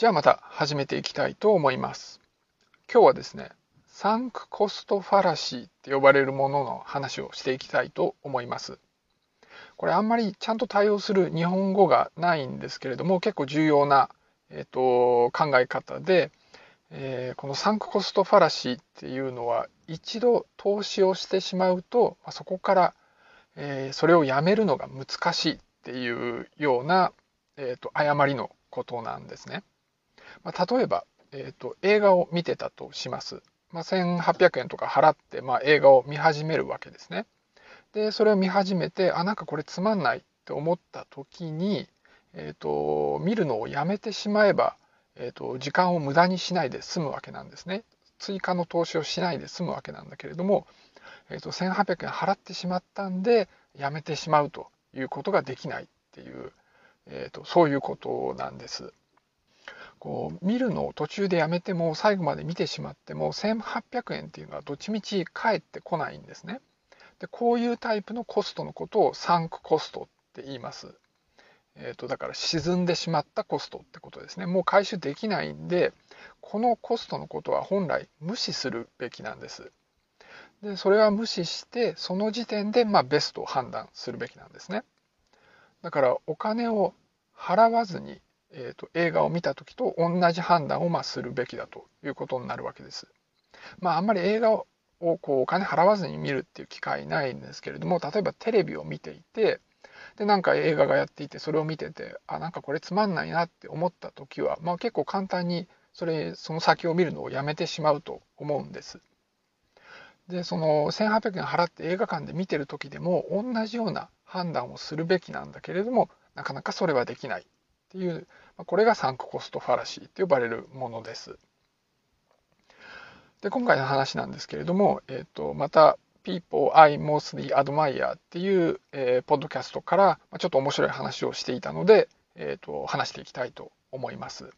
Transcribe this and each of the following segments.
じゃあまた始めていきたいと思います。今日はですね、サンクコストファラシーって呼ばれるものの話をしていきたいと思います。これあんまりちゃんと対応する日本語がないんですけれども結構重要な、えーと、考え方で、えー、このサンクコストファラシーっていうのは一度投資をしてしまうとまそこから、えー、それをやめるのが難しいっていうような、えーと誤りのことなんですね。まあ、例えば、えーと、映画を見てたとします。まあ、1800円とか払って、まあ、映画を見始めるわけですね。でそれを見始めてあなんかこれつまんないって思った時に、えーと、見るのをやめてしまえば、えーと、時間を無駄にしないで済むわけなんですね。追加の投資をしないで済むわけなんだけれども、えーと、1800円払ってしまったんでやめてしまうということができないっていう、えー、とそういうことなんです。こう見るのを途中でやめても最後まで見てしまっても1800円っていうのはどっちみち返ってこないんですね。でこういうタイプのコストのことをサンクコストって言います。えーと、だから沈んでしまったコストってことですね。もう回収できないんでこのコストのことは本来無視するべきなんです。でそれは無視してその時点でまあベストを判断するべきなんですね。だからお金を払わずにえーと、映画を見た時と同じ判断をまあするべきだということになるわけです。まあ、あんまり映画をこうお金払わずに見るっていう機会ないんですけれども例えばテレビを見ていてでなんか映画がやっていてそれを見ててあなんかこれつまんないなって思った時は、まあ、結構簡単にそれその先を見るのをやめてしまうと思うんです。でその1800円払って映画館で見てる時でも同じような判断をするべきなんだけれどもなかなかそれはできないっていうこれがサンクコストファラシーって呼ばれるものです。で今回の話なんですけれども、えーと、また People I Mostly Admire っていう、えー、ポッドキャストからちょっと面白い話をしていたので、えーと、話していきたいと思います。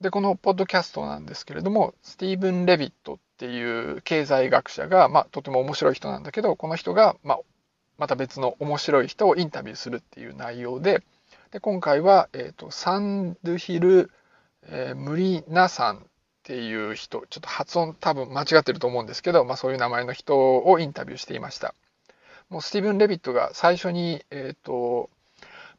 でこのポッドキャストなんですけれどもスティーブン・レビットっていう経済学者が、まあ、とても面白い人なんだけどこの人が、まあ、また別の面白い人をインタビューするっていう内容でで今回は、えーと、サンドヒル、えー、ムリナさんっていう人ちょっと発音多分間違ってると思うんですけど、まあ、そういう名前の人をインタビューしていましたもうスティーブン・レビットが最初に、えーと、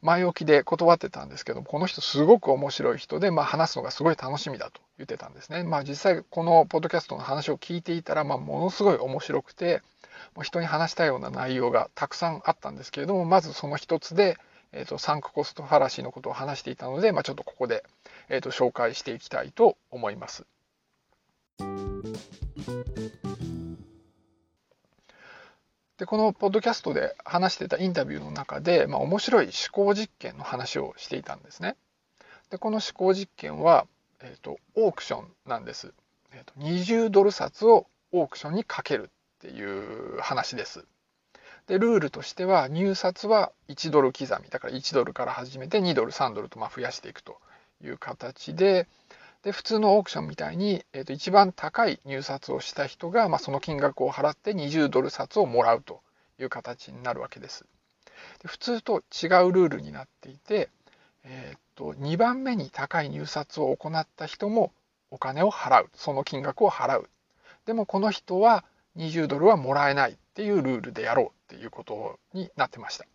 前置きで断ってたんですけどこの人すごく面白い人で、まあ、話すのがすごい楽しみだと言ってたんですね。まあ、実際このポッドキャストの話を聞いていたら、まあ、ものすごい面白くてもう人に話したような内容がたくさんあったんですけれどもまずその一つで、えーと、サンクコストファラシーのことを話していたので、まあ、ちょっとここで、えーと、紹介していきたいと思います。でこのポッドキャストで話してたインタビューの中で、まあ、面白い思考実験の話をしていたんですね。でこの思考実験は、えーと、オークションなんです。えーと20ドル札をオークションにかけるっていう話です。で、ルールとしては入札は1ドル刻み。だから1ドルから始めて2ドル、3ドルとま増やしていくという形で、で普通のオークションみたいに、えー、と一番高い入札をした人が、まあ、その金額を払って20ドル札をもらうという形になるわけです。で普通と違うルールになっていて、えー、と2番目に高い入札を行った人もお金を払うその金額を払うでもこの人は20ドルはもらえないっていうルールでやろうっていうことになってました。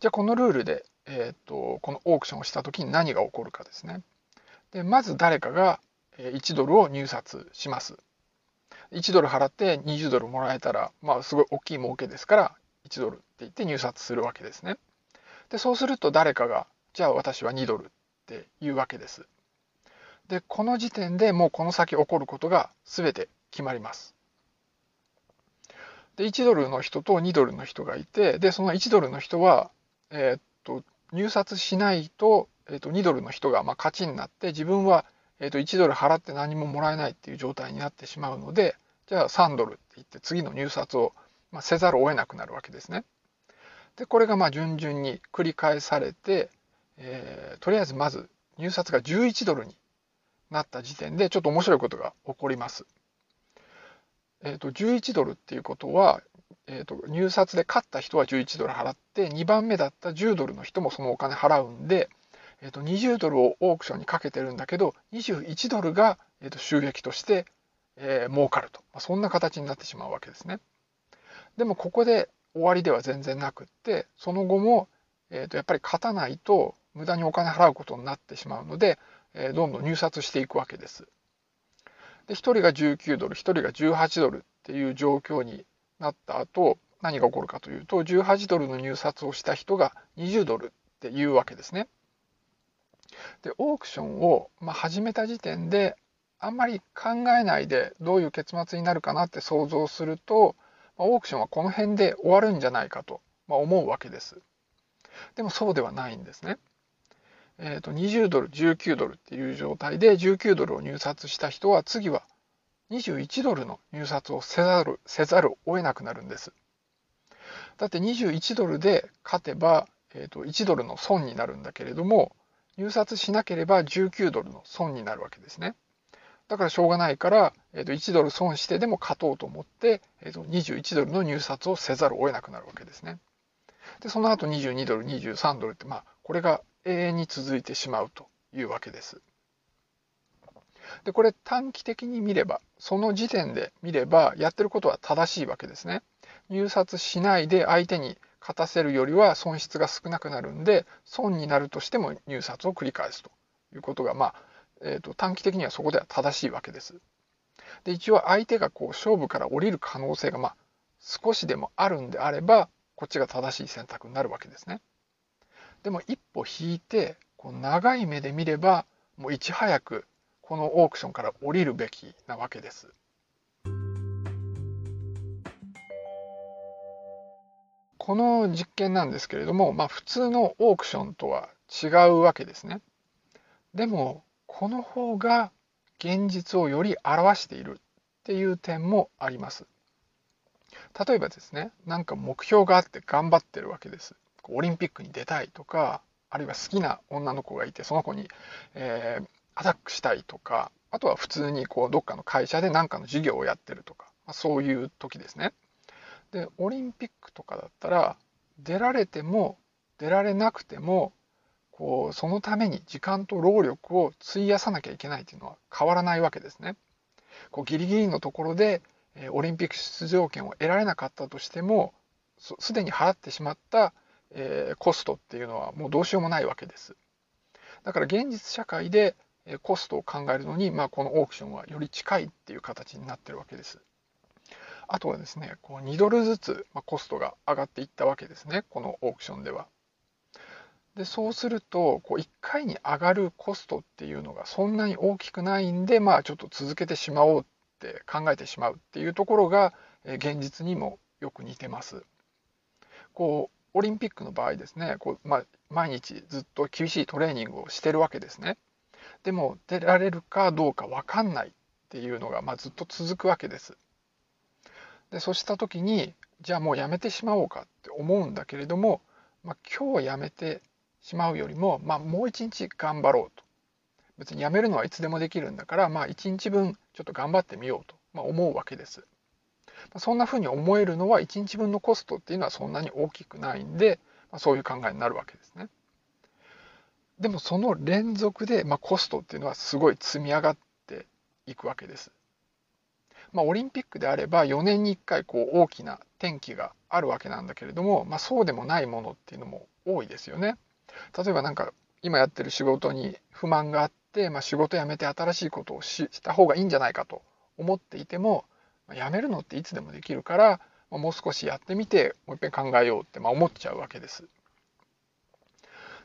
じゃあこのルールで、えーと、このオークションをした時に何が起こるかですね。でまず誰かが1ドルを入札します。1ドル払って20ドルもらえたら、まあ、すごい大きい儲けですから1ドルって言って入札するわけですね。でそうすると誰かがじゃあ私は2ドルって言うわけです。でこの時点でもうこの先起こることが全て決まります。で1ドルの人と2ドルの人がいてでその1ドルの人は、えー、っと入札しないと,、えー、っと2ドルの人がまあ勝ちになって自分は、えー、っと1ドル払って何ももらえないっていう状態になってしまうのでじゃあ3ドルって言って次の入札を、まあ、せざるを得なくなるわけですね。でこれがまあ順々に繰り返されて、えー、とりあえずまず入札が11ドルになった時点でちょっと面白いことが起こります。えーと、11ドルっていうことは、えーと、入札で勝った人は11ドル払って2番目だった10ドルの人もそのお金払うんで、えー、と20ドルをオークションにかけてるんだけど21ドルが、えー、と収益として、えー、儲かると、まあ、そんな形になってしまうわけですね。でもここで終わりでは全然なくってその後も、えー、とやっぱり勝たないと無駄にお金払うことになってしまうので、えー、どんどん入札していくわけです。で1人が19ドル1人が18ドルっていう状況になった後何が起こるかというと18ドルの入札をした人が20ドルっていうわけですね。でオークションを、まあ、始めた時点であんまり考えないでどういう結末になるかなって想像すると、まあ、オークションはこの辺で終わるんじゃないかと、まあ、思うわけです。でもそうではないんですね。えー、と20ドル19ドルっていう状態で19ドルを入札した人は次は21ドルの入札をせざるせざるを得なくなるんです。だって21ドルで勝てば、えー、と1ドルの損になるんだけれども入札しなければ19ドルの損になるわけですね。だからしょうがないから、えー、と1ドル損してでも勝とうと思って、えー、と21ドルの入札をせざるを得なくなるわけですね。でその後22ドル23ドルってまあこれが永遠に続いてしまうというわけです。でこれ短期的に見ればその時点で見ればやってることは正しいわけですね。入札しないで相手に勝たせるよりは損失が少なくなるんで損になるとしても入札を繰り返すということがまあ、えーと、短期的にはそこでは正しいわけです。で一応相手がこう勝負から降りる可能性がまあ少しでもあるんであればこっちが正しい選択になるわけですね。でも一歩引いてこう長い目で見ればもういち早くこのオークションから降りるべきなわけです。この実験なんですけれども、まあ、普通のオークションとは違うわけですね。でもこの方が現実をより表しているっていう点もあります。例えばですね、なんか目標があって頑張ってるわけです。オリンピックに出たいとか、あるいは好きな女の子がいて、その子に、えー、アタックしたいとか、あとは普通にこうどっかの会社で何かの事業をやってるとか、まあ、そういう時ですね。で、オリンピックとかだったら、出られても出られなくても、こうそのために時間と労力を費やさなきゃいけないというのは変わらないわけですね。こうギリギリのところでオリンピック出場権を得られなかったとしてもすでに払ってしまったえー、コストっていうのはもうどうしようもないわけです。だから現実社会でコストを考えるのに、まあ、このオークションはより近いっていう形になってるわけです。あとはですね、こう2ドルずつ、まコストが上がっていったわけですね、このオークションでは。でそうするとこう1回に上がるコストっていうのがそんなに大きくないんで、まあ、ちょっと続けてしまおうって考えてしまうっていうところが現実にもよく似てます。こうオリンピックの場合ですねこう、まあ、毎日ずっと厳しいトレーニングをしてるわけですね。でも出られるかどうか分かんないっていうのが、まあ、ずっと続くわけです。でそうした時にじゃあもうやめてしまおうかって思うんだけれども、まあ、今日やめてしまうよりも、まあ、もう一日頑張ろうと。別にやめるのはいつでもできるんだから、まあ、1日分ちょっと頑張ってみようと、まあ、思うわけです。そんなふうに思えるのは1日分のコストっていうのはそんなに大きくないんで、ま、そういう考えになるわけですね。でもその連続で、まあ、コストっていうのはすごい積み上がっていくわけです。まあ、オリンピックであれば4年に1回こう大きな転機があるわけなんだけれども、まあ、そうでもないものっていうのも多いですよね。例えばなんか今やってる仕事に不満があって、まあ、仕事辞めて新しいことをした方がいいんじゃないかと思っていてもやめるのっていつでもできるから、まもう少しやってみてもう一遍考えようって、ま思っちゃうわけです。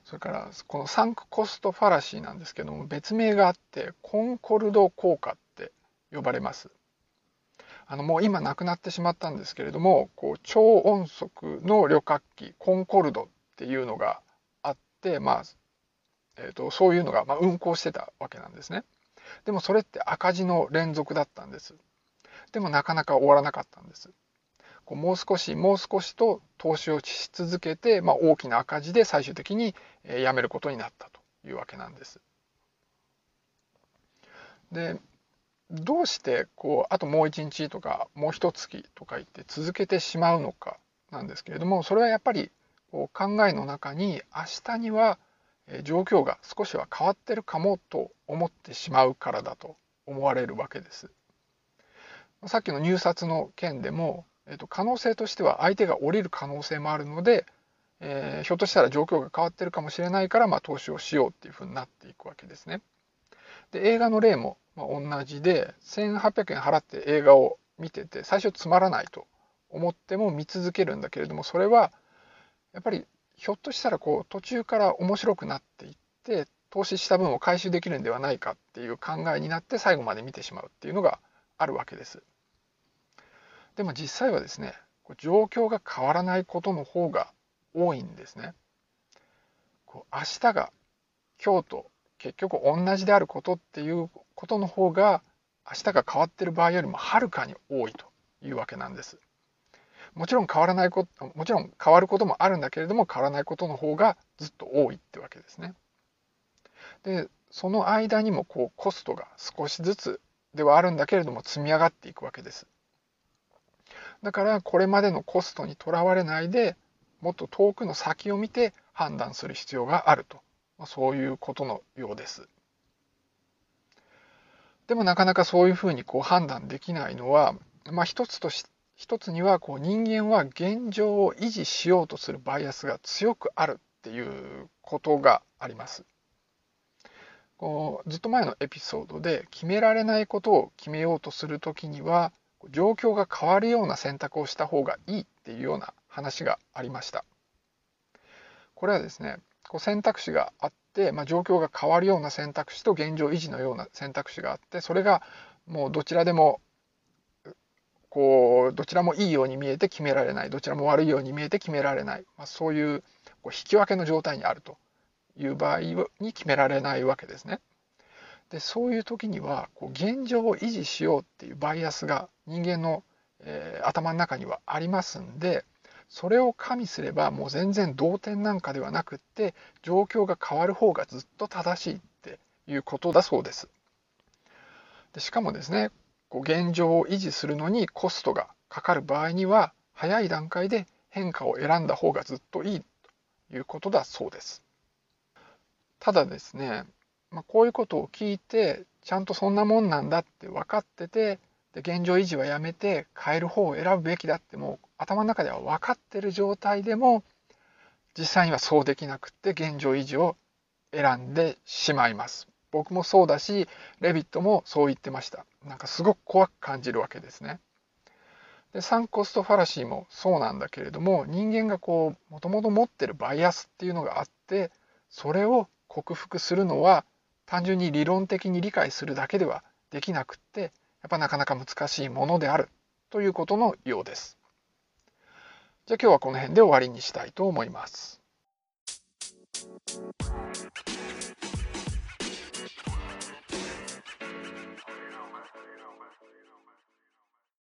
それからこのサンクコストファラシーなんですけども別名があってコンコルド効果って呼ばれます。あのもう今なくなってしまったんですけれどもこう超音速の旅客機コンコルドっていうのがあってまあえーと、そういうのが、ま運行してたわけなんですね。でもそれって赤字の連続だったんです。でもなかなか終わらなかったんです。こうもう少しもう少しと投資をし続けて、まあ、大きな赤字で最終的にやめることになったというわけなんです。でどうしてこうあともう一日とかもう一月とか言って続けてしまうのかなんですけれどもそれはやっぱりこう考えの中に明日には状況が少しは変わってるかもと思ってしまうからだと思われるわけです。さっきの入札の件でも、えっと、可能性としては相手が降りる可能性もあるので、えー、ひょっとしたら状況が変わってるかもしれないから、まあ、投資をしようっていうふうになっていくわけですね。で映画の例もまあ同じで1800円払って映画を見てて最初つまらないと思っても見続けるんだけれどもそれはやっぱりひょっとしたらこう途中から面白くなっていって投資した分を回収できるんではないかっていう考えになって最後まで見てしまうっていうのがあるわけです。でも実際はですね状況が変わらないことの方が多いんですね。こう明日が今日と結局同じであることっていうことの方が明日が変わってる場合よりもはるかに多いというわけなんです。もちろん変わらないこともちろん変わることもあるんだけれども変わらないことの方がずっと多いってわけですね。でその間にもこうコストが少しずつではあるんだけれども積み上がっていくわけです。だからこれまでのコストにとらわれないでもっと遠くの先を見て判断する必要があると、ま、そういうことのようです。でもなかなかそういうふうにこう判断できないのは、まあ、一つとし一つにはこう人間は現状を維持しようとするバイアスが強くあるっていうことがあります。こうずっと前のエピソードで決められないことを決めようとする時には状況が変わるような選択をした方がいいっていうような話がありました。これはですねこう選択肢があって、まあ、状況が変わるような選択肢と現状維持のような選択肢があってそれがもうどちらでもこうどちらもいいように見えて決められないどちらも悪いように見えて決められない、まあ、そういうこう引き分けの状態にあるという場合に決められないわけですね。でそういう時にはこう現状を維持しようっていうバイアスが人間の、えー、頭の中にはありますんでそれを加味すればもう全然同点なんかではなくって状況が変わる方がずっと正しいっていうことだそうです。でしかもですねこう現状を維持するのにコストがかかる場合には早い段階で変化を選んだ方がずっといいということだそうです。ただですね、まあ、こういうことを聞いてちゃんとそんなもんなんだって分かっててで現状維持はやめて変える方を選ぶべきだってもう頭の中では分かってる状態でも実際にはそうできなくって現状維持を選んでしまいます。僕もそうだしレビットもそう言ってましたなんかすごく怖く感じるわけですねでサンコストファラシーもそうなんだけれども人間がこうもともと持ってるバイアスっていうのがあってそれを克服するのは単純に理論的に理解するだけではできなくってやっぱなかなか難しいものであるということのようですじゃあ今日はこの辺で終わりにしたいと思います。